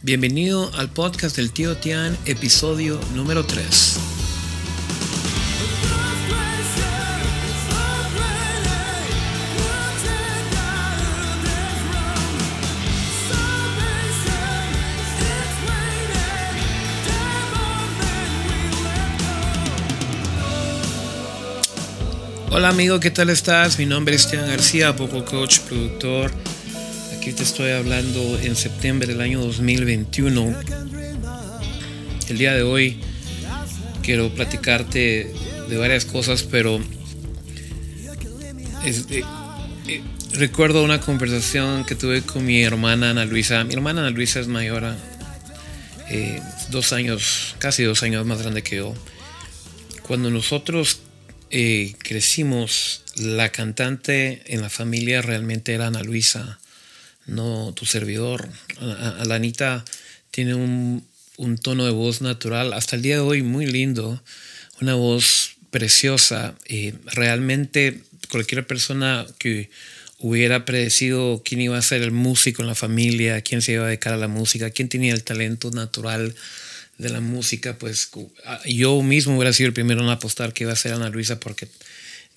Bienvenido al podcast del tío Tian, episodio número 3. Hola amigo, ¿qué tal estás? Mi nombre es Tian García, Poco Coach, productor te estoy hablando en septiembre del año 2021. El día de hoy quiero platicarte de varias cosas, pero eh, eh, recuerdo una conversación que tuve con mi hermana Ana Luisa. Mi hermana Ana Luisa es mayor, eh, dos años, casi dos años más grande que yo. Cuando nosotros crecimos, la cantante en la familia realmente era Ana Luisa no tu servidor. Alanita tiene un, tono de voz natural, hasta el día de hoy muy lindo, una voz preciosa. y realmente cualquier persona que hubiera predecido quién iba a ser el músico en la familia, quién se iba a dedicar a la música, quién tenía el talento natural de la música, pues yo mismo hubiera sido el primero en apostar que iba a ser Ana Luisa porque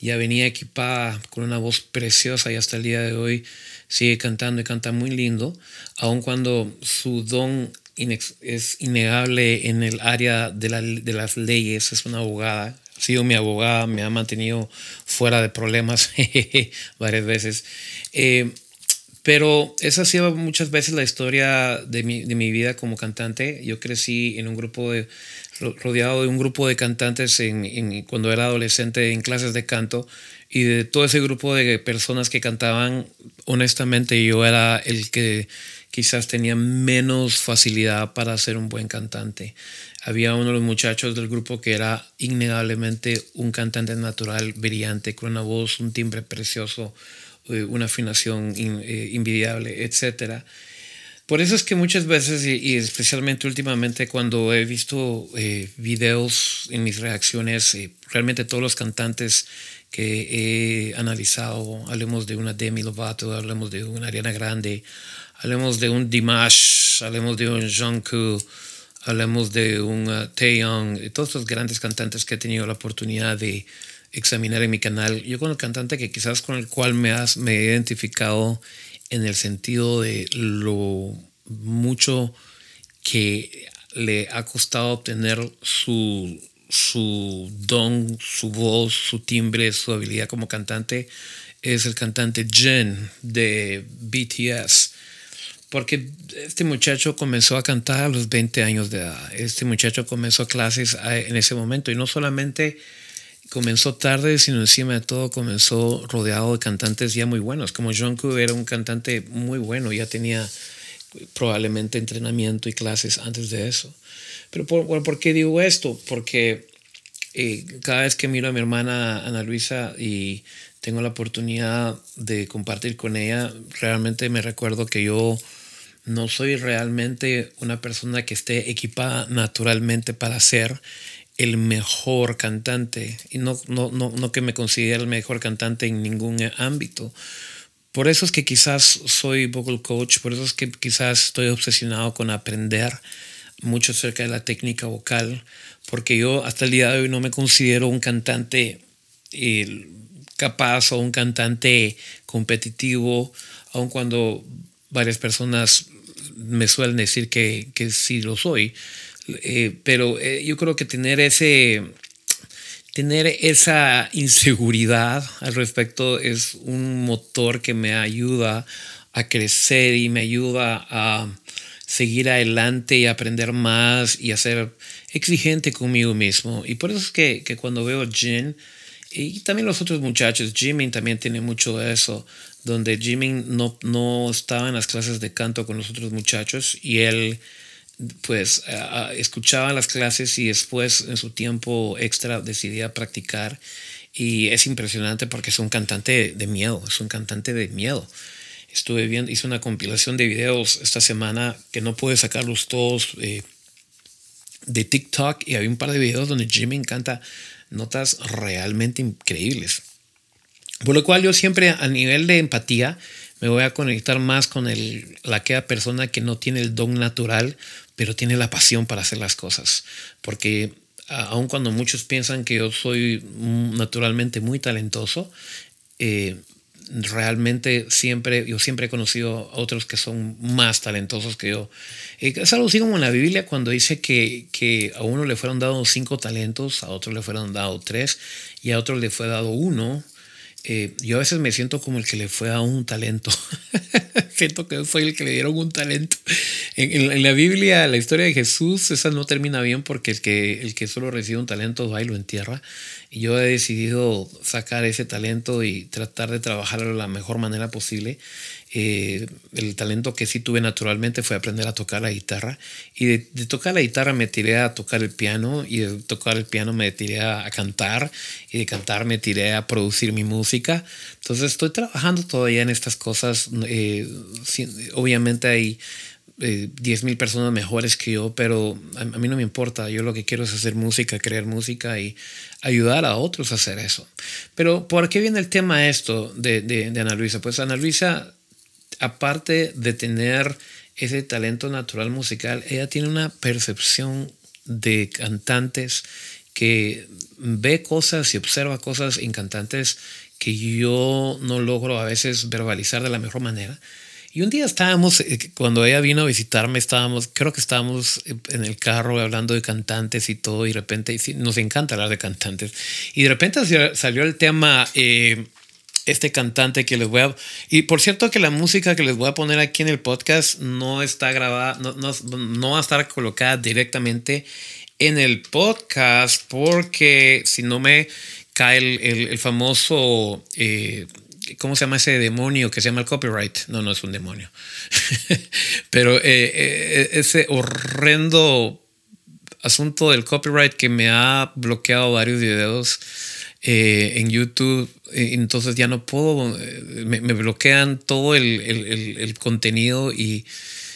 ya venía equipada con una voz preciosa y hasta el día de hoy sigue cantando y canta muy lindo, aun cuando su don es innegable en el área de, las leyes, es una abogada, ha sido mi abogada, me ha mantenido fuera de problemas varias veces. Eh, pero esa ha sido muchas veces la historia de mi, de mi, vida como cantante. Yo crecí en un grupo de, rodeado de un grupo de cantantes en, cuando era adolescente en clases de canto y de todo ese grupo de personas que cantaban, honestamente yo era el que quizás tenía menos facilidad para ser un buen cantante. Había uno de los muchachos del grupo que era innegablemente un cantante natural, brillante, con una voz, un timbre precioso, una afinación eh, invidiable, etc. Por eso es que muchas veces, y, especialmente últimamente cuando he visto eh, videos en mis reacciones, realmente todos los cantantes que he analizado. Hablemos de una Demi Lovato, hablemos de una Ariana Grande, hablemos de un Dimash, hablemos de un Jungkook, hablemos de un uh, Taeyong, todos los grandes cantantes que he tenido la oportunidad de examinar en mi canal. Yo con el cantante que quizás con el cual me, has, me he identificado en el sentido de lo mucho que le ha costado obtener su su don, su voz, su timbre, su habilidad como cantante es el cantante Jin de BTS. Porque este muchacho comenzó a cantar a los 20 años de edad. Este muchacho comenzó clases en ese momento y no solamente comenzó tarde, sino encima de todo comenzó rodeado de cantantes ya muy buenos. Como Jungkook era un cantante muy bueno, ya tenía probablemente entrenamiento y clases antes de eso. Pero por, ¿por qué digo esto? Porque eh, cada vez que miro a mi hermana Ana Luisa y tengo la oportunidad de compartir con ella, realmente me recuerdo que yo no soy realmente una persona que esté equipada naturalmente para ser el mejor cantante y no, no, no, no que me considere el mejor cantante en ningún ámbito. Por eso es que quizás soy vocal coach, por eso es que quizás estoy obsesionado con aprender mucho acerca de la técnica vocal, porque yo hasta el día de hoy no me considero un cantante eh, capaz o un cantante competitivo, aun cuando varias personas me suelen decir que, que sí lo soy. Eh, pero eh, yo creo que tener ese tener esa inseguridad al respecto es un motor que me ayuda a crecer y me ayuda a seguir adelante y aprender más y a ser exigente conmigo mismo. Y por eso es que, que cuando veo Jin y también los otros muchachos, Jimin también tiene mucho de eso, donde Jimin no, no estaba en las clases de canto con los otros muchachos y él pues escuchaba las clases y después en su tiempo extra decidía practicar. Y es impresionante porque es un cantante de miedo, es un cantante de miedo. Estuve viendo, hice una compilación de videos esta semana que no pude sacarlos todos eh, de TikTok. Y había un par de videos donde Jimmy encanta notas realmente increíbles. Por lo cual yo siempre a nivel de empatía me voy a conectar más con el, la aquella persona que no tiene el don natural, pero tiene la pasión para hacer las cosas. Porque aun cuando muchos piensan que yo soy naturalmente muy talentoso, eh, realmente siempre, yo siempre he conocido a otros que son más talentosos que yo. Eh, es algo así como en la Biblia cuando dice que, que a uno le fueron dados cinco talentos, a otro le fueron dados tres y a otro le fue dado uno. Eh, yo a veces me siento como el que le fue a un talento. que fue el que le dieron un talento. En, en, la Biblia, la historia de Jesús, esa no termina bien porque el que, el que solo recibe un talento va y lo entierra. Y yo he decidido sacar ese talento y tratar de trabajarlo de la mejor manera posible. Eh, el talento que sí tuve naturalmente fue aprender a tocar la guitarra. Y de, tocar la guitarra me tiré a tocar el piano. Y de tocar el piano me tiré a, cantar. Y de cantar me tiré a producir mi música. Entonces estoy trabajando todavía en estas cosas. Eh, obviamente hay eh, 10.000 personas mejores que yo, pero a, mí no me importa. Yo lo que quiero es hacer música, crear música y ayudar a otros a hacer eso. Pero ¿por qué viene el tema esto de, de, de Ana Luisa? Pues Ana Luisa aparte de tener ese talento natural musical, ella tiene una percepción de cantantes que ve cosas y observa cosas en cantantes que yo no logro a veces verbalizar de la mejor manera. Y un día estábamos, eh, cuando ella vino a visitarme, estábamos, creo que estábamos en el carro hablando de cantantes y todo, y de repente, nos encanta hablar de cantantes, y de repente salió el tema eh, este cantante que les voy a... Y por cierto que la música que les voy a poner aquí en el podcast no está grabada, no, no, va a estar colocada directamente en el podcast porque si no me cae el, el, famoso... Eh, ¿Cómo se llama ese demonio que se llama el copyright? No, no es un demonio. Pero eh, eh, ese horrendo asunto del copyright que me ha bloqueado varios videos eh, en YouTube, eh, entonces ya no puedo, eh, me, bloquean todo el, el, el, contenido y,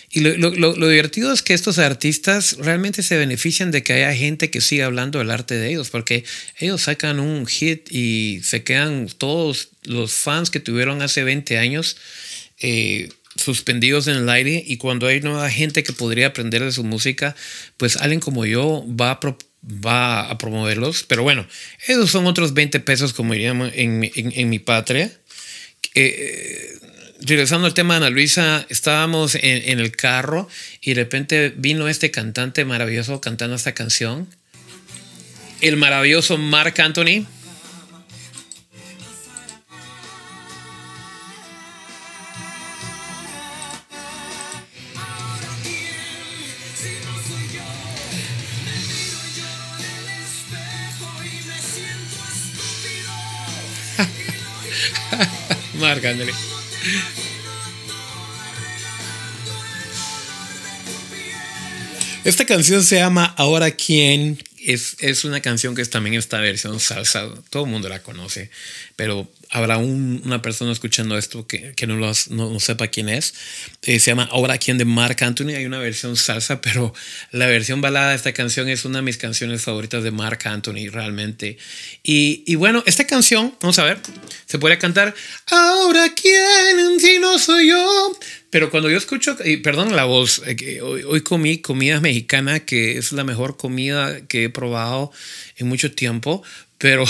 y lo, lo, lo, divertido es que estos artistas realmente se benefician de que haya gente que siga hablando del arte de ellos, porque ellos sacan un hit y se quedan todos los fans que tuvieron hace 20 años. suspendidos en el aire y cuando hay nueva gente que podría aprender de su música, pues alguien como yo va a va a promoverlos. Pero bueno, esos son otros 20 pesos, como diríamos en, mi patria. Eh, regresando al tema de Ana Luisa, estábamos en, en, el carro y de repente vino este cantante maravilloso cantando esta canción. El maravilloso Mark Anthony. Esta canción se llama Ahora quién. Es, es, una canción que también esta versión salsa. Todo el mundo la conoce, pero habrá una persona escuchando esto que, que no, no, sepa quién es. Eh, se llama Ahora quién de Mark Anthony. Hay una versión salsa, pero la versión balada de esta canción es una de mis canciones favoritas de Mark Anthony, realmente. Y, y bueno, esta canción, vamos a ver, se puede cantar Ahora quién si no soy yo. Pero cuando yo escucho, y perdón la voz, eh, hoy, hoy comí comida mexicana, que es la mejor comida que he probado en mucho tiempo, pero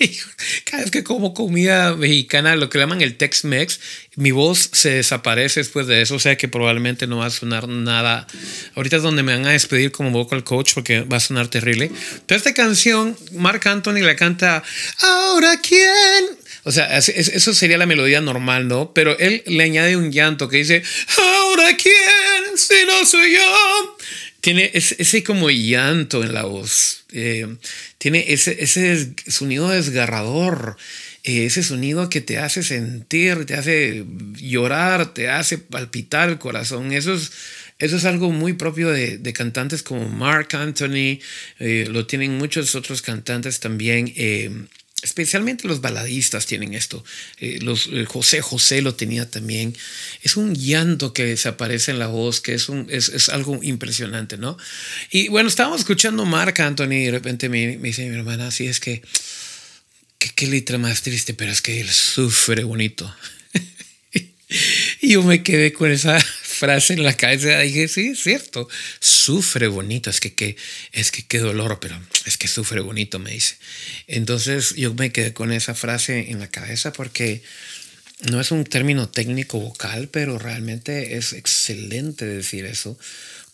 cada vez que como comida mexicana, lo que llaman el Tex-Mex, mi voz se desaparece después de eso, o sea que probablemente no va a sonar nada. Ahorita es donde me van a despedir como vocal coach porque va a sonar terrible. Pero esta canción, Mark Anthony la canta, ¿ahora quién? O sea, eso sería la melodía normal, ¿no? Pero él le añade un llanto que dice, ¿ahora quién? Si no soy yo tiene ese, como llanto en la voz, eh, tiene ese, ese sonido desgarrador, eh, ese sonido que te hace sentir, te hace llorar, te hace palpitar el corazón. Eso es, eso es algo muy propio de, de cantantes como Mark Anthony, eh, lo tienen muchos otros cantantes también especialmente los baladistas tienen esto. Eh, los, eh, José José lo tenía también. Es un llanto que se aparece en la voz, que es, un, es, es algo impresionante, ¿no? Y bueno, estábamos escuchando Mark Anthony y de repente me, dice mi hermana, sí, es que, qué letra más triste, pero es que él sufre bonito. Y yo me quedé con esa frase en la cabeza dije, sí, es cierto, sufre bonito, es que, que, es que qué dolor, pero es que sufre bonito, me dice. Entonces yo me quedé con esa frase en la cabeza porque no es un término técnico vocal, pero realmente es excelente decir eso,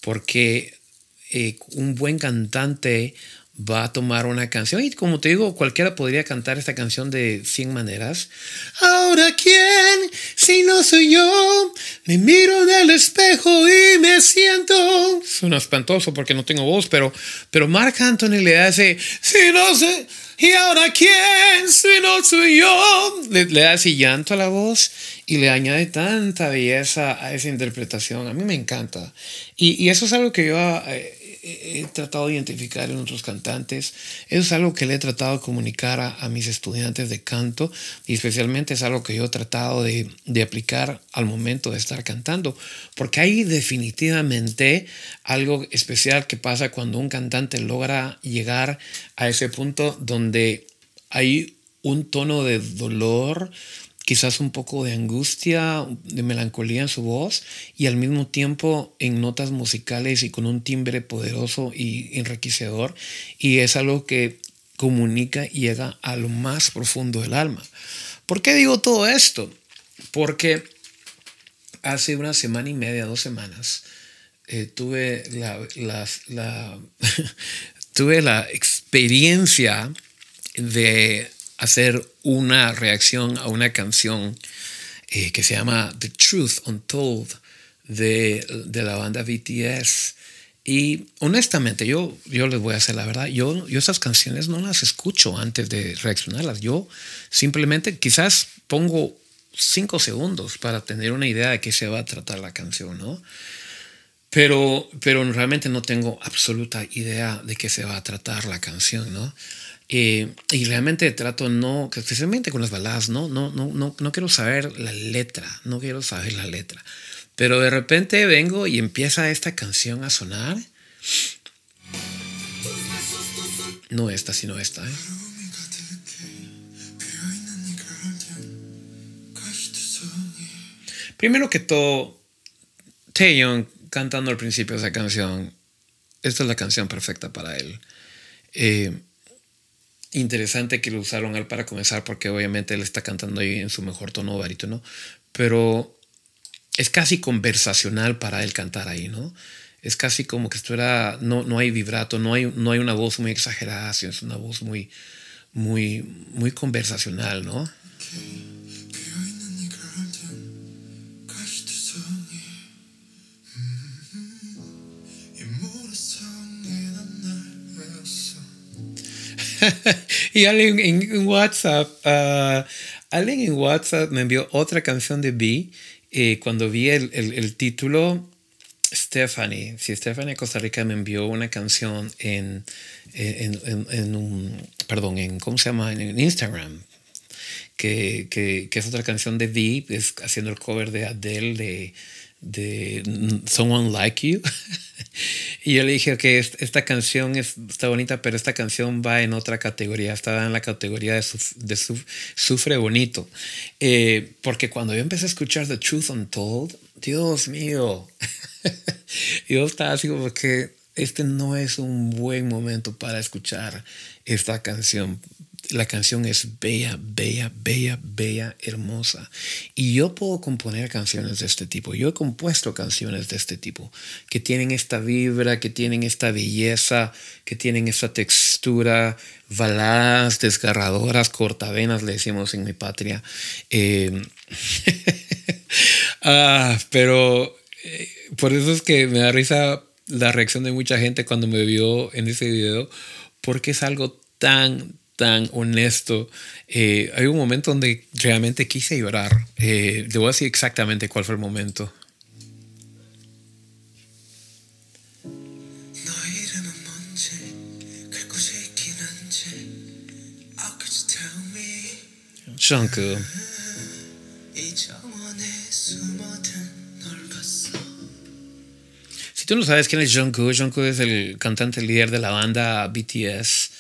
porque eh, un buen cantante va a tomar una canción y como te digo, cualquiera podría cantar esta canción de 100 maneras. Ahora quién, si no soy yo, me miro en el espejo y me siento. Suena espantoso porque no tengo voz, pero, pero Mark Anthony le hace, si no sé, y ahora quién, si no soy yo. Le, da así llanto a la voz y le añade tanta belleza a esa interpretación. A mí me encanta. Y, y eso es algo que yo... Eh, he tratado de identificar en otros cantantes. Eso es algo que le he tratado de comunicar a, mis estudiantes de canto y especialmente es algo que yo he tratado de, de, aplicar al momento de estar cantando. Porque hay definitivamente algo especial que pasa cuando un cantante logra llegar a ese punto donde hay un tono de dolor, quizás un poco de angustia, de melancolía en su voz y al mismo tiempo en notas musicales y con un timbre poderoso y enriquecedor. Y es algo que comunica y llega a lo más profundo del alma. ¿Por qué digo todo esto? Porque hace una semana y media, dos semanas, eh, tuve, la tuve la experiencia de hacer una reacción a una canción eh, que se llama The Truth Untold de, de, la banda BTS. Y honestamente, yo, yo les voy a hacer la verdad, yo, yo esas canciones no las escucho antes de reaccionarlas. Yo simplemente quizás pongo cinco segundos para tener una idea de qué se va a tratar la canción, ¿no? Pero, pero realmente no tengo absoluta idea de qué se va a tratar la canción, ¿no? Eh, y realmente trato no, especialmente con las baladas, no, no, no, no, no quiero saber la letra, no quiero saber la letra. Pero de repente vengo y empieza esta canción a sonar. No esta, sino esta. ¿eh? Primero que todo, Taeyong cantando al principio de esa canción, esta es la canción perfecta para él. Eh, interesante que lo usaron él para comenzar porque obviamente él está cantando ahí en su mejor tono barítono, pero es casi conversacional para él cantar ahí, ¿no? Es casi como que estuviera, no, no hay vibrato, no hay, no hay una voz muy exagerada, sino es una voz muy, muy, muy conversacional, ¿no? y alguien en WhatsApp, uh, en WhatsApp me envió otra canción de B. Eh, cuando vi el, el, título, Stephanie, si Stephanie Costa Rica me envió una canción en, en, en, un, perdón, en, ¿cómo se llama? En Instagram, que, que, que, es otra canción de V, es haciendo el cover de Adele de de Someone Like You. y yo le dije, ok, esta canción está bonita, pero esta canción va en otra categoría, está en la categoría de, de sufre bonito. Eh, porque cuando yo empecé a escuchar The Truth Untold, Dios mío, yo estaba así como que este no es un buen momento para escuchar esta canción la canción es bella, bella, bella, bella, hermosa. Y yo puedo componer canciones de este tipo. Yo he compuesto canciones de este tipo, que tienen esta vibra, que tienen esta belleza, que tienen esta textura, baladas desgarradoras, cortavenas, le decimos en mi patria. Eh, ah, pero eh, por eso es que me da risa la reacción de mucha gente cuando me vio en ese video, porque es algo tan, tan honesto. Eh, hay un momento donde realmente quise llorar. Eh, te voy a decir exactamente cuál fue el momento. Jungkook. Si tú no sabes quién es Jungkook, Jungkook es el cantante líder de la banda BTS.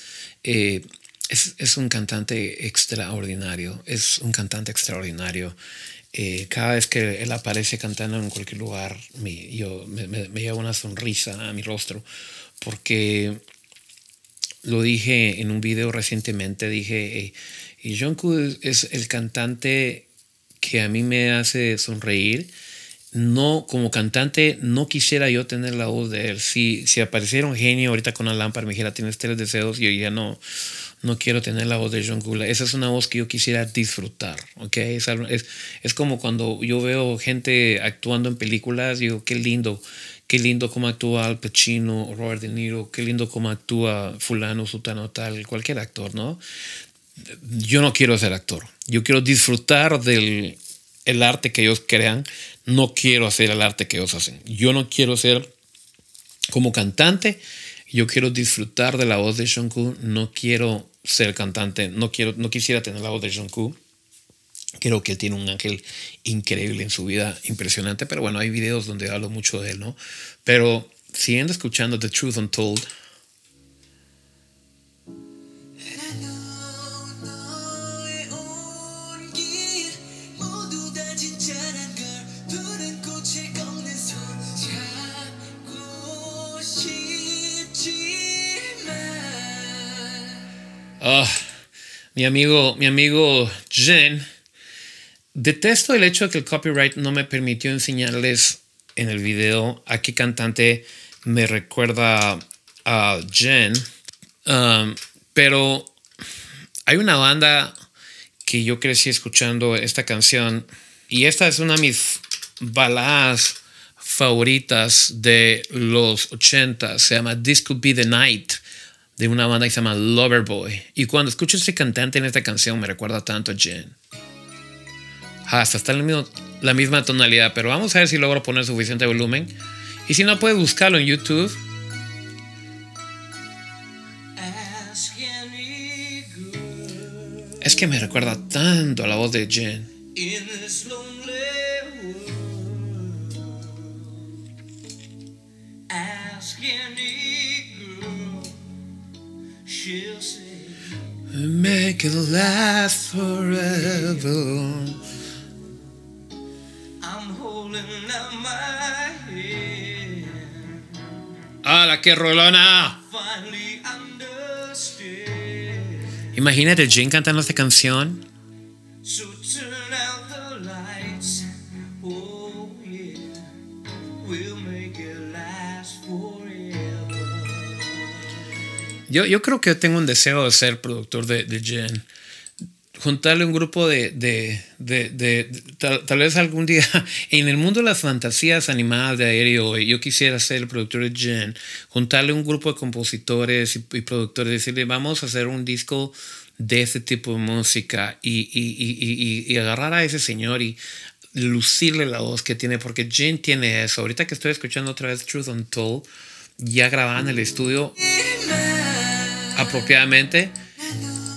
Eh, es, un cantante extraordinario, es un cantante extraordinario. eh, cada vez que él aparece cantando en cualquier lugar, me, yo, me, me, lleva una sonrisa a mi rostro, porque lo dije en un video recientemente, dije, y Jungkook es el cantante que a mí me hace sonreír. No, como cantante, no quisiera yo tener la voz de él. Si, si apareciera un genio ahorita con una lámpara, me dijera, tienes tres deseos, yo ya no, no quiero tener la voz de John Kula. Esa es una voz que yo quisiera disfrutar, ¿ok? Es, es, es, como cuando yo veo gente actuando en películas, digo, qué lindo, qué lindo cómo actúa Al Pacino Robert De Niro, qué lindo cómo actúa fulano, sutano, tal, cualquier actor, ¿no? Yo no quiero ser actor, yo quiero disfrutar del el arte que ellos crean, no quiero hacer el arte que ellos hacen. Yo no quiero ser como cantante, yo quiero disfrutar de la voz de Jungkook, no quiero ser cantante, no, quiero, no quisiera tener la voz de Jungkook. Creo que él tiene un ángel increíble en su vida, impresionante, pero bueno, hay videos donde hablo mucho de él, ¿no? Pero siguiendo escuchando The Truth Untold, Ah, mi amigo, mi amigo Jen, detesto el hecho de que el copyright no me permitió enseñarles en el video a qué cantante me recuerda a Jen. Pero hay una banda que yo crecí escuchando esta canción y esta es una de mis baladas favoritas de los 80. Se llama This Could Be the Night de una banda que se llama Loverboy. Y cuando escucho ese cantante en esta canción me recuerda tanto a Jen. Hasta está en la misma tonalidad, pero vamos a ver si logro poner suficiente volumen. Y si no, puedes buscarlo en YouTube. Es que me recuerda tanto a la voz de Jen. Make it last forever. I'm holding out my head. ¡Hala, qué rolona! Imagínate Jane cantando esta canción. Yo, yo creo que tengo un deseo de ser productor de, de Jen. Juntarle un grupo de, de, de, tal, vez algún día, en el mundo de las fantasías animadas de aéreo, yo quisiera ser el productor de Jen, juntarle un grupo de compositores y, y productores, decirle, vamos a hacer un disco de este tipo de música y, y, y, agarrar a ese señor y lucirle la voz que tiene, porque Jen tiene eso. Ahorita que estoy escuchando otra vez Truth Untold, ya grababa en el estudio apropiadamente,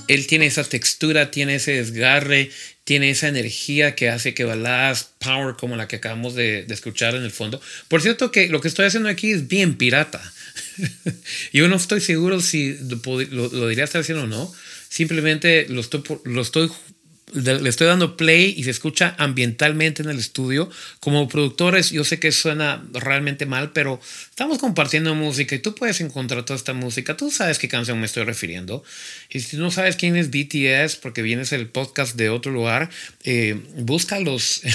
él tiene esa textura, tiene ese desgarre, tiene esa energía que hace que baladas power como la que acabamos de, escuchar en el fondo. Por cierto que lo que estoy haciendo aquí es bien pirata. Yo no estoy seguro si lo, diría estar haciendo o no. Simplemente lo estoy, lo estoy le estoy dando play y se escucha ambientalmente en el estudio. Como productores, yo sé que suena realmente mal, pero estamos compartiendo música y tú puedes encontrar toda esta música. Tú sabes qué canción me estoy refiriendo. Y si no sabes quién es BTS, porque vienes el podcast de otro lugar, eh, búscalos.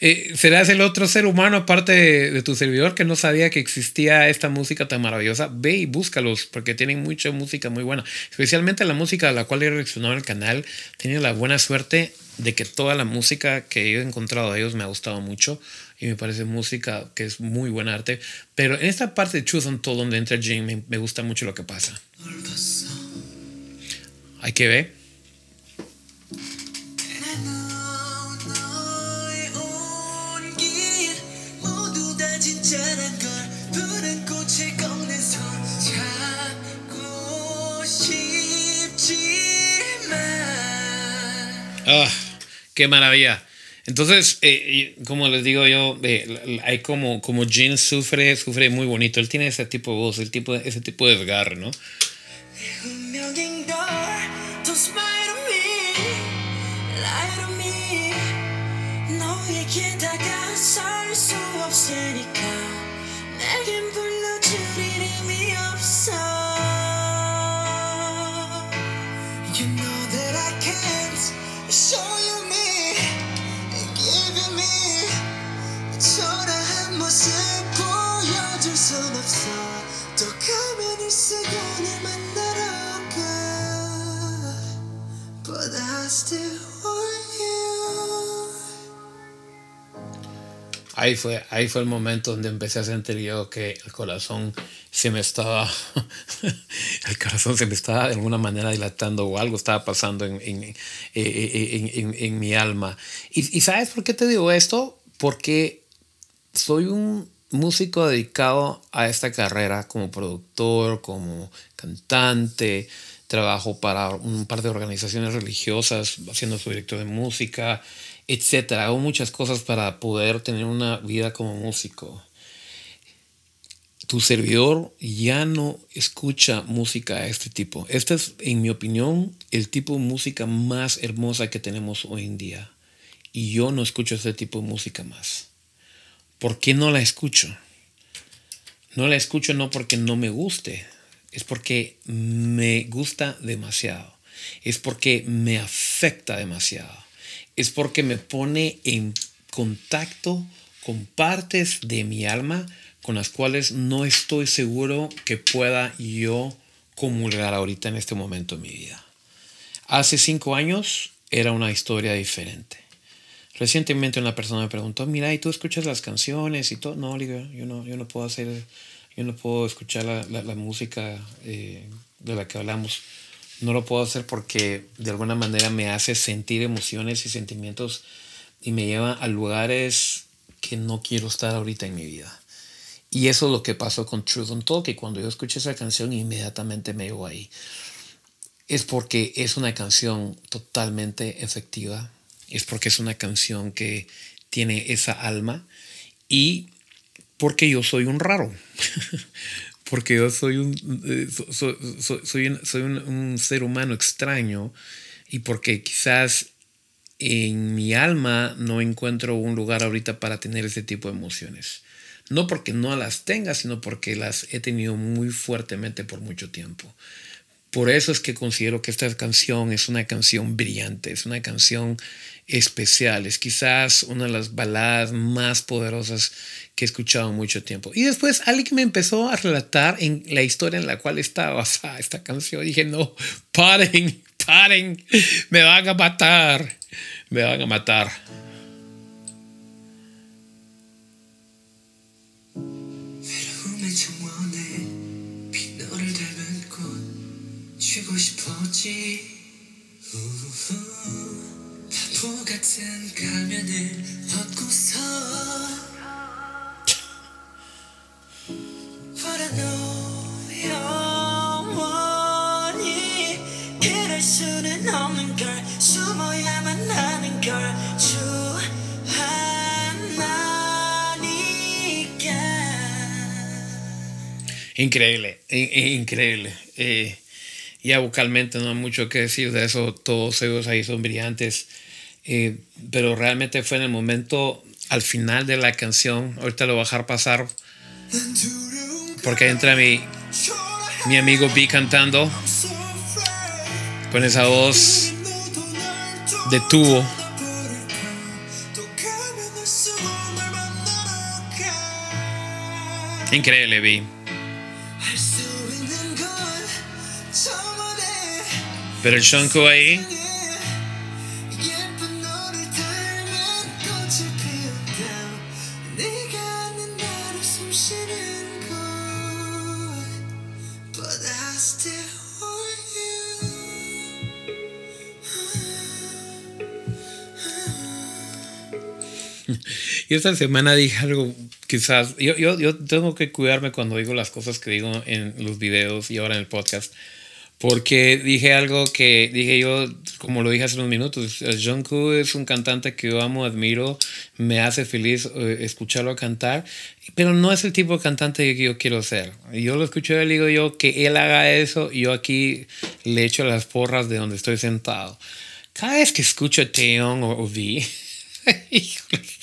Eh, serás el otro ser humano aparte de, tu servidor que no sabía que existía esta música tan maravillosa. Ve y búscalos porque tienen mucha música muy buena. Especialmente la música a la cual he reaccionado el canal. Tenido la buena suerte de que toda la música que he encontrado de ellos me ha gustado mucho y me parece música que es muy buen arte. Pero en esta parte de Truth on Todo, donde entra Jane, me, me gusta mucho lo que pasa. Hay que ver. Ah, qué maravilla. Entonces, eh, como les digo yo, eh, hay como, como Jin sufre, sufre muy bonito. Él tiene ese tipo de voz, el tipo, ese tipo de desgarre, ¿no? 초라한 모습 보여줄 순 없어. 또 가면을 쓰고 Ahí fue, ahí fue el momento donde empecé a sentir yo que el corazón se me estaba, el corazón se me estaba de alguna manera dilatando o algo estaba pasando en, en, eh, en, en, en mi alma. Y, y ¿sabes por qué te digo esto? Porque soy un músico dedicado a esta carrera como productor, como cantante, trabajo para un par de organizaciones religiosas haciendo su director de música, etcétera. Hago muchas cosas para poder tener una vida como músico. Tu servidor ya no escucha música de este tipo. Este es, en mi opinión, el tipo de música más hermosa que tenemos hoy en día. Y yo no escucho este tipo de música más. ¿Por qué no la escucho? No la escucho no porque no me guste, es porque me gusta demasiado. Es porque me afecta demasiado. Es porque me pone en contacto con partes de mi alma con las cuales no estoy seguro que pueda yo comulgar ahorita en este momento de mi vida. Hace cinco años era una historia diferente. Recientemente una persona me preguntó, mira, ¿y tú escuchas las canciones y todo? No, Oliver, yo no, yo no puedo hacer, yo no puedo escuchar la, música eh, de la que hablamos. No lo puedo hacer porque de alguna manera me hace sentir emociones y sentimientos y me lleva a lugares que no quiero estar ahorita en mi vida. Y eso es lo que pasó con Truth on Talk, que cuando yo escuché esa canción inmediatamente me llevo ahí. Es porque es una canción totalmente efectiva, es porque es una canción que tiene esa alma y porque yo soy un raro. porque yo soy un, soy, soy, un, soy un, un, ser humano extraño y porque quizás en mi alma no encuentro un lugar ahorita para tener ese tipo de emociones. No porque no las tenga, sino porque las he tenido muy fuertemente por mucho tiempo. Por eso es que considero que esta canción es una canción brillante, es una canción especial, es quizás una de las baladas más poderosas que he escuchado en mucho tiempo. Y después alguien me empezó a relatar en la historia en la cual estaba basada esta canción. dije, no, paren, paren, me van a matar, me van a matar. 싶었지. 우후, 바보 같은 가면을 벗고서. But I know 영원히 이럴 수는 없는 걸. 숨어야만 하는 걸. 주 하나니까. Increíble, increíble. Eh, ya vocalmente no hay mucho que decir de eso, todos ellos ahí son brillantes, eh, pero realmente fue en el momento al final de la canción, ahorita lo voy a dejar pasar, porque entra mi, mi amigo B cantando con esa voz de tubo. Increíble, B. Pero el Shonko ahí. Y esta semana dije algo, quizás, yo, yo, yo tengo que cuidarme cuando digo las cosas que digo en los videos y ahora en el podcast porque dije algo que dije yo, como lo dije hace unos minutos, Jungkook es un cantante que yo amo, admiro, me hace feliz escucharlo cantar, pero no es el tipo de cantante que yo quiero ser. Yo lo escucho y digo yo que él haga eso, yo aquí le echo las porras de donde estoy sentado. Cada vez que escucho a Taeyong o V,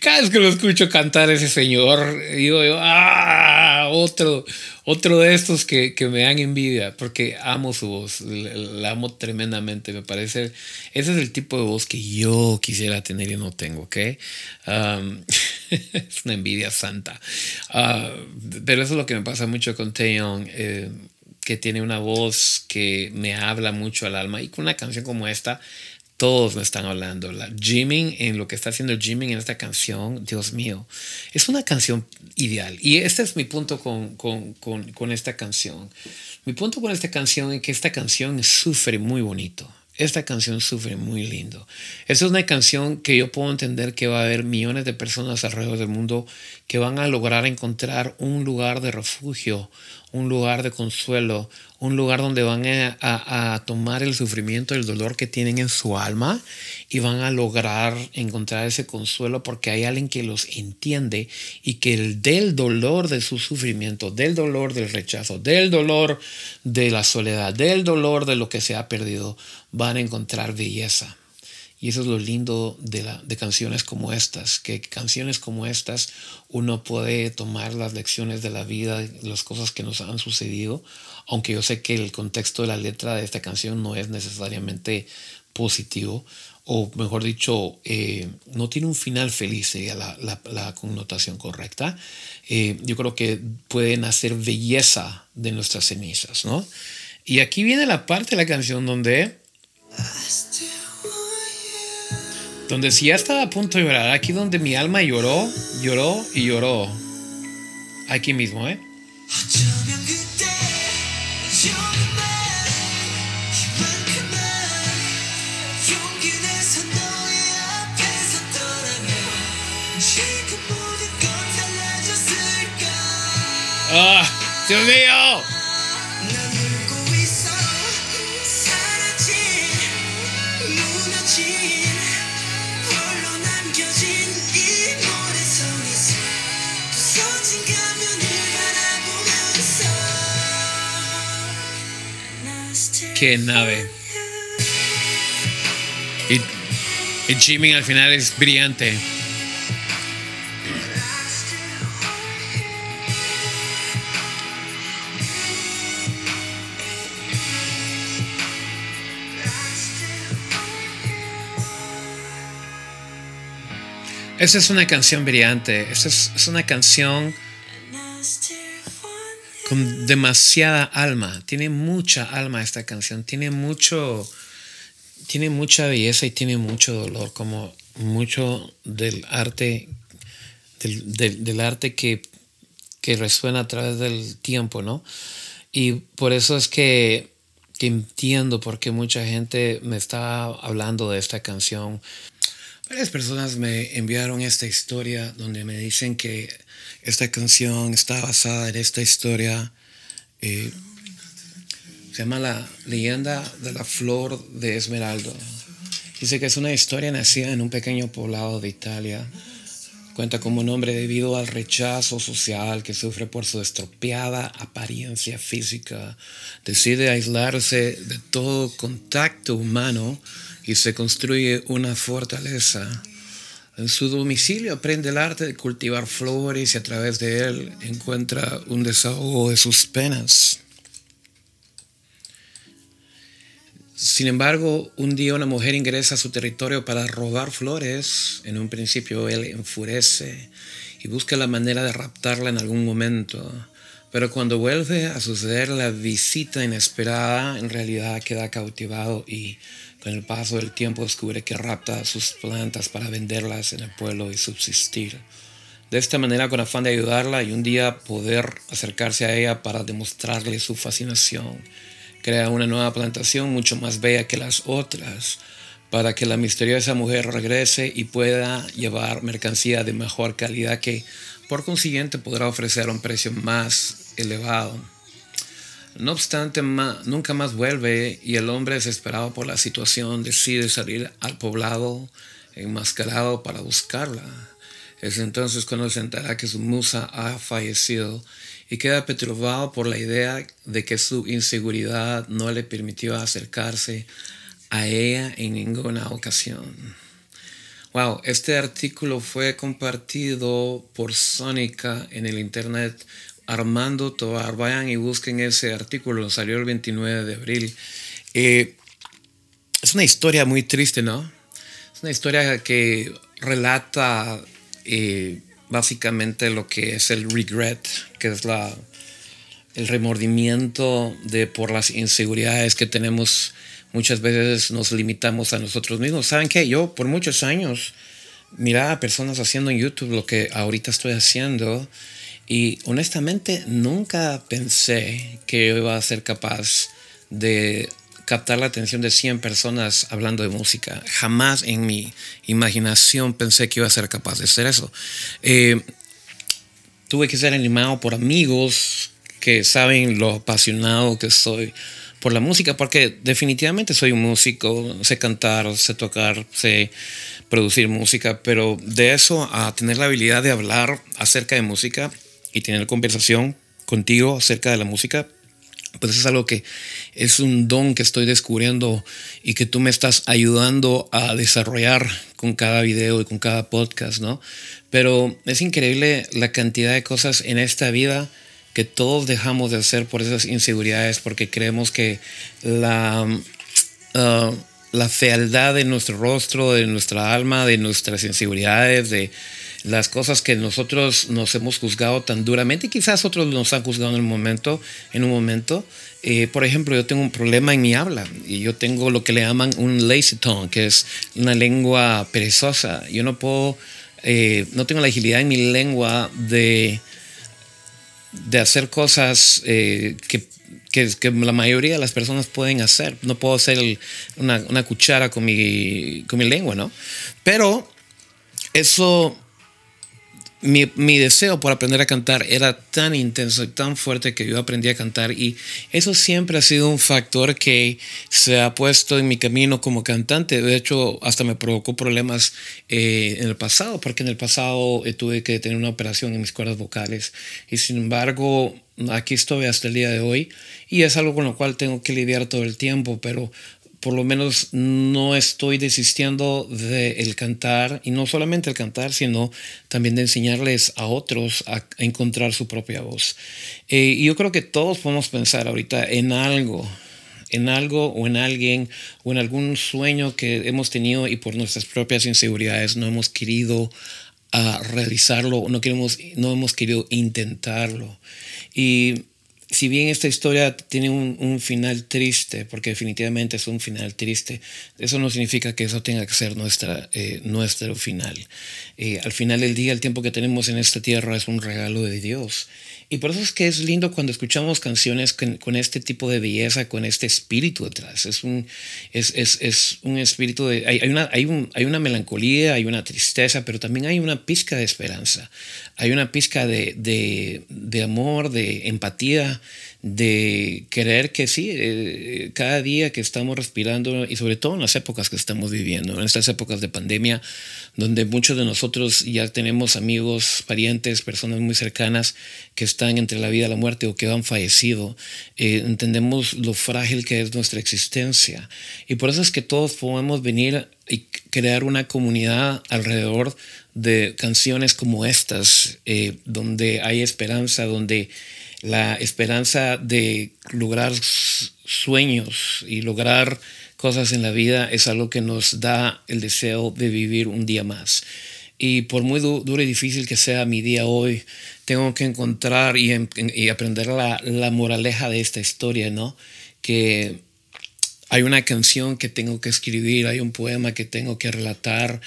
Cada vez que lo escucho cantar ese señor, digo yo, ah, otro, otro de estos que, me dan envidia, porque amo su voz, la, amo tremendamente, me parece, ese es el tipo de voz que yo quisiera tener y no tengo, ¿ok? es una envidia santa. Ah, pero eso es lo que me pasa mucho con Taeyong, eh, que tiene una voz que me habla mucho al alma y con una canción como esta todos me están hablando. La Jimin, en lo que está haciendo Jimin en esta canción, Dios mío, es una canción ideal. Y este es mi punto con, con, con, con esta canción. Mi punto con esta canción es que esta canción sufre muy bonito. Esta canción sufre muy lindo. Esta es una canción que yo puedo entender que va a haber millones de personas alrededor del mundo que van a lograr encontrar un lugar de refugio, un lugar de consuelo, un lugar donde van a, tomar el sufrimiento, el dolor que tienen en su alma y van a lograr encontrar ese consuelo porque hay alguien que los entiende y que el, del dolor de su sufrimiento, del dolor del rechazo, del dolor de la soledad, del dolor de lo que se ha perdido, van a encontrar belleza. Y eso es lo lindo de, la, de canciones como estas, que canciones como estas uno puede tomar las lecciones de la vida, las cosas que nos han sucedido, aunque yo sé que el contexto de la letra de esta canción no es necesariamente positivo, o mejor dicho, eh, no tiene un final feliz, sería la, la, connotación correcta. Eh, yo creo que pueden hacer belleza de nuestras cenizas, ¿no? Y aquí viene la parte de la canción donde donde si ya estaba a punto de llorar, aquí donde mi alma lloró, lloró y lloró. Aquí mismo, ¿eh? ¡Ah! ¡Dios mío! Qué nave. Y, y Jimmy al final es brillante. Esa es una canción brillante. Esa es, es una canción con demasiada alma. Tiene mucha alma esta canción. Tiene mucho. Tiene mucha belleza y tiene mucho dolor. Como mucho del arte. Del, arte que, que resuena a través del tiempo, ¿no? Y por eso es que, que entiendo por qué mucha gente me está hablando de esta canción. Varias personas me enviaron esta historia donde me dicen que esta canción está basada en esta historia. Eh, se llama La leyenda de la flor de Esmeralda. Dice que es una historia nacida en un pequeño poblado de Italia. Cuenta como un hombre debido al rechazo social que sufre por su estropeada apariencia física. Decide aislarse de todo contacto humano y se construye una fortaleza en su domicilio aprende el arte de cultivar flores y a través de él encuentra un desahogo de sus penas. Sin embargo, un día una mujer ingresa a su territorio para robar flores. En un principio él enfurece y busca la manera de raptarla en algún momento. Pero cuando vuelve a suceder la visita inesperada, en realidad queda cautivado y con el paso del tiempo descubre que rapta sus plantas para venderlas en el pueblo y subsistir. De esta manera, con afán de ayudarla y un día poder acercarse a ella para demostrarle su fascinación, crea una nueva plantación mucho más bella que las otras para que la misteriosa mujer regrese y pueda llevar mercancía de mejor calidad que por consiguiente podrá ofrecer un precio más elevado. No obstante, nunca más vuelve y el hombre desesperado por la situación decide salir al poblado enmascarado para buscarla. Es entonces cuando se entera que su musa ha fallecido y queda perturbado por la idea de que su inseguridad no le permitió acercarse a ella en ninguna ocasión. wow, este artículo fue compartido por Sónica en el internet. Armando Tobar, vayan y busquen ese artículo, salió el 29 de abril. Eh, es una historia muy triste, ¿no? Es una historia que relata eh, básicamente lo que es el regret, que es la, el remordimiento de por las inseguridades que tenemos. Muchas veces nos limitamos a nosotros mismos. ¿Saben qué? Yo por muchos años miraba a personas haciendo en YouTube lo que ahorita estoy haciendo y honestamente nunca pensé que iba a ser capaz de captar la atención de 100 personas hablando de música. Jamás en mi imaginación pensé que iba a ser capaz de hacer eso. Eh, tuve que ser animado por amigos que saben lo apasionado que soy por la música, porque definitivamente soy un músico, sé cantar, sé tocar, sé producir música, pero de eso a tener la habilidad de hablar acerca de música y tener conversación contigo acerca de la música, pues es algo que es un don que estoy descubriendo y que tú me estás ayudando a desarrollar con cada video y con cada podcast, ¿no? Pero es increíble la cantidad de cosas en esta vida que todos dejamos de hacer por esas inseguridades, porque creemos que la, uh, la fealdad de nuestro rostro, de nuestra alma, de nuestras inseguridades, de las cosas que nosotros nos hemos juzgado tan duramente y quizás otros nos han juzgado en el momento, en un momento. Eh, por ejemplo, yo tengo un problema en mi habla y yo tengo lo que le llaman un lazy tongue, que es una lengua perezosa. Yo no puedo, eh, no tengo la agilidad en mi lengua de, de hacer cosas eh, que que, la mayoría de las personas pueden hacer. No puedo hacer una, una, cuchara con mi, con mi lengua, ¿no? Pero eso mi, deseo por aprender a cantar era tan intenso y tan fuerte que yo aprendí a cantar y eso siempre ha sido un factor que se ha puesto en mi camino como cantante. De hecho, hasta me provocó problemas eh, en el pasado, porque en el pasado eh, tuve que tener una operación en mis cuerdas vocales y sin embargo aquí estoy hasta el día de hoy y es algo con lo cual tengo que lidiar todo el tiempo, pero por lo menos no estoy desistiendo del el cantar, y no solamente el cantar, sino también de enseñarles a otros a, encontrar su propia voz. Eh, y yo creo que todos podemos pensar ahorita en algo, en algo o en alguien o en algún sueño que hemos tenido y por nuestras propias inseguridades no hemos querido a realizarlo, no, queremos, no hemos querido intentarlo. Y si bien esta historia tiene un, final triste, porque definitivamente es un final triste, eso no significa que eso tenga que ser nuestra, eh, nuestro final. Eh, al final del día, el tiempo que tenemos en esta tierra es un regalo de Dios. Y por eso es que es lindo cuando escuchamos canciones con, este tipo de belleza, con este espíritu detrás. Es un, es, es, es un espíritu de... Hay, hay, una, hay, un, hay una melancolía, hay una tristeza, pero también hay una pizca de esperanza. Hay una pizca de, de, de amor, de empatía, de querer que sí, eh, cada día que estamos respirando y sobre todo en las épocas que estamos viviendo, en estas épocas de pandemia, donde muchos de nosotros ya tenemos amigos, parientes, personas muy cercanas que están entre la vida y la muerte o que han fallecido, eh, entendemos lo frágil que es nuestra existencia. Y por eso es que todos podemos venir y crear una comunidad alrededor de canciones como estas, eh, donde hay esperanza, donde la esperanza de lograr sueños y lograr cosas en la vida es algo que nos da el deseo de vivir un día más. Y por muy duro y difícil que sea mi día hoy, tengo que encontrar y, aprender la, la, moraleja de esta historia, ¿no? Que hay una canción que tengo que escribir, hay un poema que tengo que relatar,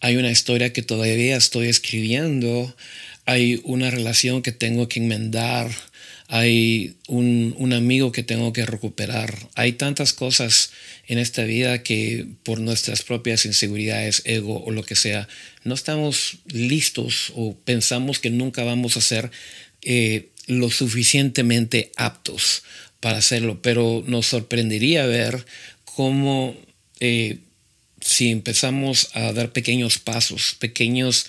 hay una historia que todavía estoy escribiendo, hay una relación que tengo que enmendar, hay un, amigo que tengo que recuperar. Hay tantas cosas en esta vida que por nuestras propias inseguridades, ego o lo que sea, no estamos listos o pensamos que nunca vamos a ser eh, lo suficientemente aptos para hacerlo. Pero nos sorprendería ver cómo eh, si empezamos a dar pequeños pasos, pequeños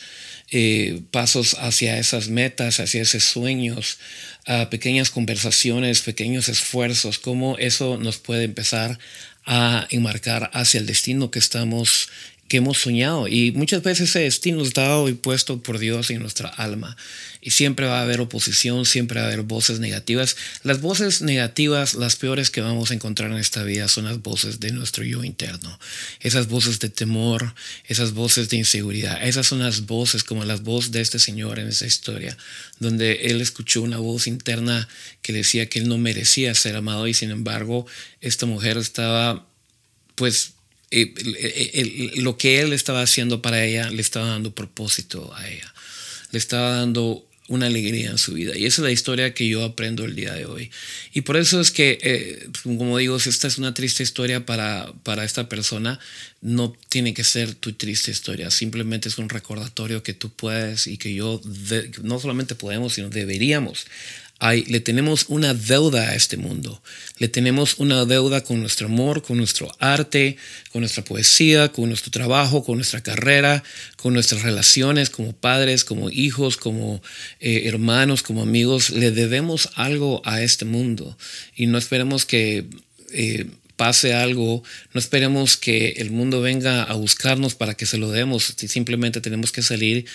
eh, pasos hacia esas metas, hacia esos sueños, pequeñas conversaciones, pequeños esfuerzos, cómo eso nos puede empezar a enmarcar hacia el destino que estamos que hemos soñado. Y muchas veces ese destino está dado y puesto por Dios en nuestra alma. Y siempre va a haber oposición, siempre va a haber voces negativas. Las voces negativas, las peores que vamos a encontrar en esta vida, son las voces de nuestro yo interno. Esas voces de temor, esas voces de inseguridad. Esas son las voces como las voces de este señor en esa historia, donde él escuchó una voz interna que decía que él no merecía ser amado y sin embargo esta mujer estaba pues eh, lo que él estaba haciendo para ella le estaba dando propósito a ella, le estaba dando una alegría en su vida. Y esa es la historia que yo aprendo el día de hoy. Y por eso es que, eh, como digo, si esta es una triste historia para, para esta persona, no tiene que ser tu triste historia. Simplemente es un recordatorio que tú puedes y que yo, no solamente podemos, sino deberíamos le tenemos una deuda a este mundo. Le tenemos una deuda con nuestro amor, con nuestro arte, con nuestra poesía, con nuestro trabajo, con nuestra carrera, con nuestras relaciones como padres, como hijos, como eh, hermanos, como amigos. Le debemos algo a este mundo y no esperemos que... Eh, pase algo, no esperemos que el mundo venga a buscarnos para que se lo demos, simplemente tenemos que salir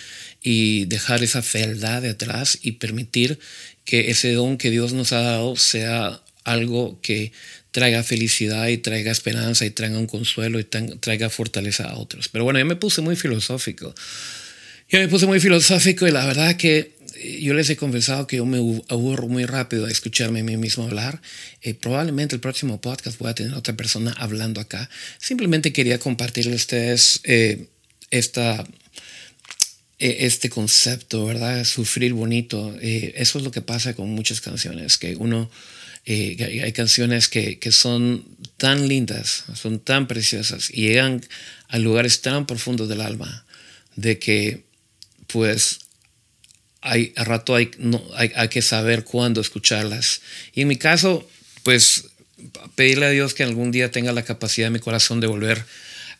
y dejar esa fealdad de atrás y permitir que ese don que Dios nos ha dado sea algo que traiga felicidad y traiga esperanza y traiga un consuelo y traiga fortaleza a otros. Pero bueno, yo me puse muy filosófico. Yo me puse muy filosófico y la verdad que yo les he confesado que yo me aburro muy rápido de escucharme a mí mismo hablar. Eh, probablemente el próximo podcast voy a tener otra persona hablando acá. Simplemente quería compartirle a ustedes eh, esta e, este concepto, ¿verdad? Sufrir bonito. Eh, eso es lo que pasa con muchas canciones, que uno, eh, hay canciones que, que, son tan lindas, son tan preciosas y llegan a lugares tan profundos del alma, de que pues hay, a rato hay, no, hay, hay que saber cuándo escucharlas. Y en mi caso, pues pedirle a Dios que algún día tenga la capacidad de mi corazón de volver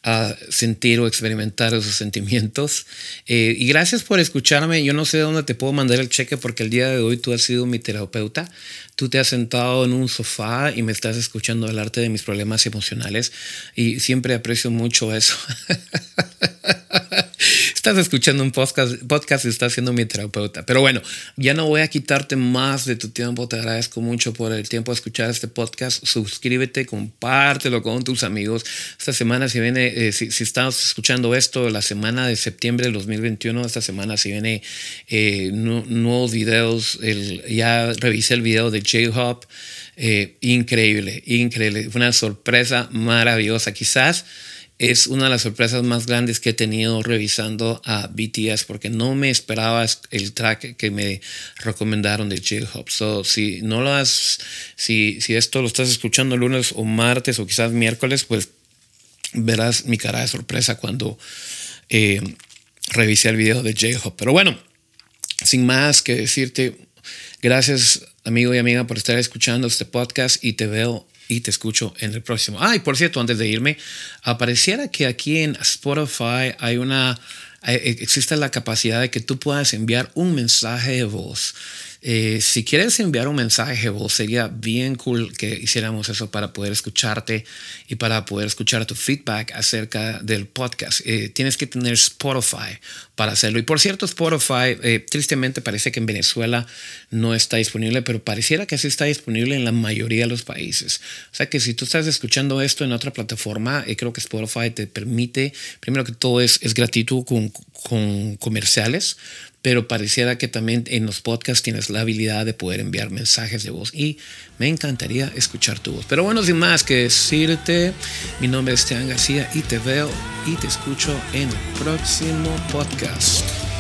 a sentir o experimentar esos sentimientos. Eh, y gracias por escucharme. Yo no sé dónde te puedo mandar el cheque porque el día de hoy tú has sido mi terapeuta. Tú te has sentado en un sofá y me estás escuchando arte de mis problemas emocionales y siempre aprecio mucho eso. estás escuchando un podcast, podcast y estás siendo mi terapeuta. Pero bueno, ya no voy a quitarte más de tu tiempo. Te agradezco mucho por el tiempo de escuchar este podcast. Suscríbete, compártelo con tus amigos. Esta semana si viene, eh, si, si, escuchando esto, la semana de septiembre del 2021, esta semana si viene eh, nuevos videos. Ya revisé el video de J-Hop. Eh, increíble, increíble. Una sorpresa maravillosa. Quizás es una de las sorpresas más grandes que he tenido revisando a BTS porque no me esperaba el track que me recomendaron de J-Hop. So, si no lo has, si, si esto lo estás escuchando lunes o martes o quizás miércoles, pues verás mi cara de sorpresa cuando eh, revisé el video de J-Hop. Pero bueno, sin más que decirte, gracias amigo y amiga por estar escuchando este podcast y te veo y te escucho en el próximo. Ah, y por cierto, antes de irme, apareciera que aquí en Spotify hay una, existe la capacidad de que tú puedas enviar un mensaje de voz eh, si quieres enviar un mensaje vos, sería bien cool que hiciéramos eso para poder escucharte y para poder escuchar tu feedback acerca del podcast. Eh, tienes que tener Spotify para hacerlo. Y por cierto, Spotify, eh, tristemente parece que en Venezuela no está disponible, pero pareciera que sí está disponible en la mayoría de los países. O sea que si tú estás escuchando esto en otra plataforma, creo que Spotify te permite, primero que todo es, es gratuito con, con comerciales, pero pareciera que también en los podcasts tienes la habilidad de poder enviar mensajes de voz y me encantaría escuchar tu voz. Pero bueno, sin más que decirte, mi nombre es Esteban García y te veo y te escucho en el próximo podcast.